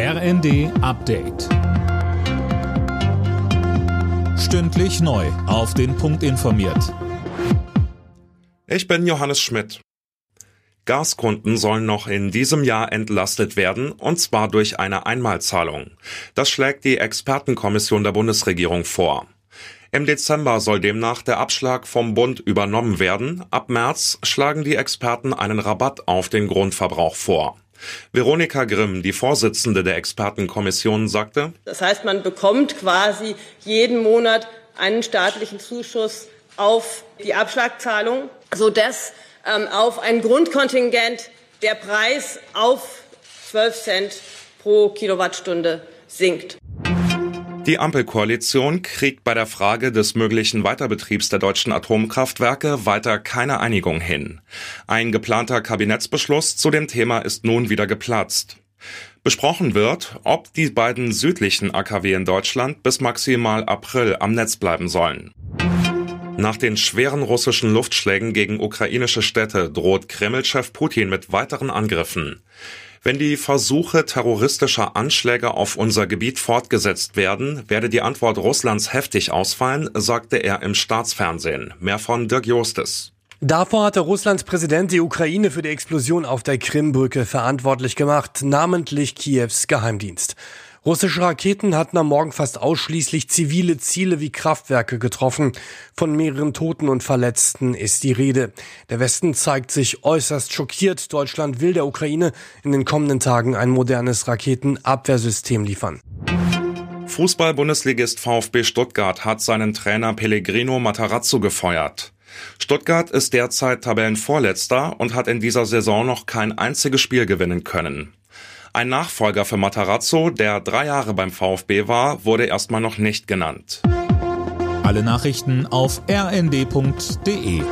RND Update. Stündlich neu. Auf den Punkt informiert. Ich bin Johannes Schmidt. Gaskunden sollen noch in diesem Jahr entlastet werden, und zwar durch eine Einmalzahlung. Das schlägt die Expertenkommission der Bundesregierung vor. Im Dezember soll demnach der Abschlag vom Bund übernommen werden. Ab März schlagen die Experten einen Rabatt auf den Grundverbrauch vor. Veronika Grimm, die Vorsitzende der Expertenkommission, sagte, Das heißt, man bekommt quasi jeden Monat einen staatlichen Zuschuss auf die Abschlagzahlung, sodass ähm, auf ein Grundkontingent der Preis auf 12 Cent pro Kilowattstunde sinkt. Die Ampelkoalition kriegt bei der Frage des möglichen Weiterbetriebs der deutschen Atomkraftwerke weiter keine Einigung hin. Ein geplanter Kabinettsbeschluss zu dem Thema ist nun wieder geplatzt. Besprochen wird, ob die beiden südlichen AKW in Deutschland bis maximal April am Netz bleiben sollen. Nach den schweren russischen Luftschlägen gegen ukrainische Städte droht Kreml-Chef Putin mit weiteren Angriffen. Wenn die Versuche terroristischer Anschläge auf unser Gebiet fortgesetzt werden, werde die Antwort Russlands heftig ausfallen, sagte er im Staatsfernsehen. Mehr von Dirk Jostes. Davor hatte Russlands Präsident die Ukraine für die Explosion auf der Krimbrücke verantwortlich gemacht, namentlich Kiews Geheimdienst. Russische Raketen hatten am Morgen fast ausschließlich zivile Ziele wie Kraftwerke getroffen. Von mehreren Toten und Verletzten ist die Rede. Der Westen zeigt sich äußerst schockiert. Deutschland will der Ukraine in den kommenden Tagen ein modernes Raketenabwehrsystem liefern. Fußball-Bundesligist VfB Stuttgart hat seinen Trainer Pellegrino Matarazzo gefeuert. Stuttgart ist derzeit Tabellenvorletzter und hat in dieser Saison noch kein einziges Spiel gewinnen können. Ein Nachfolger für Matarazzo, der drei Jahre beim VfB war, wurde erstmal noch nicht genannt. Alle Nachrichten auf rnd.de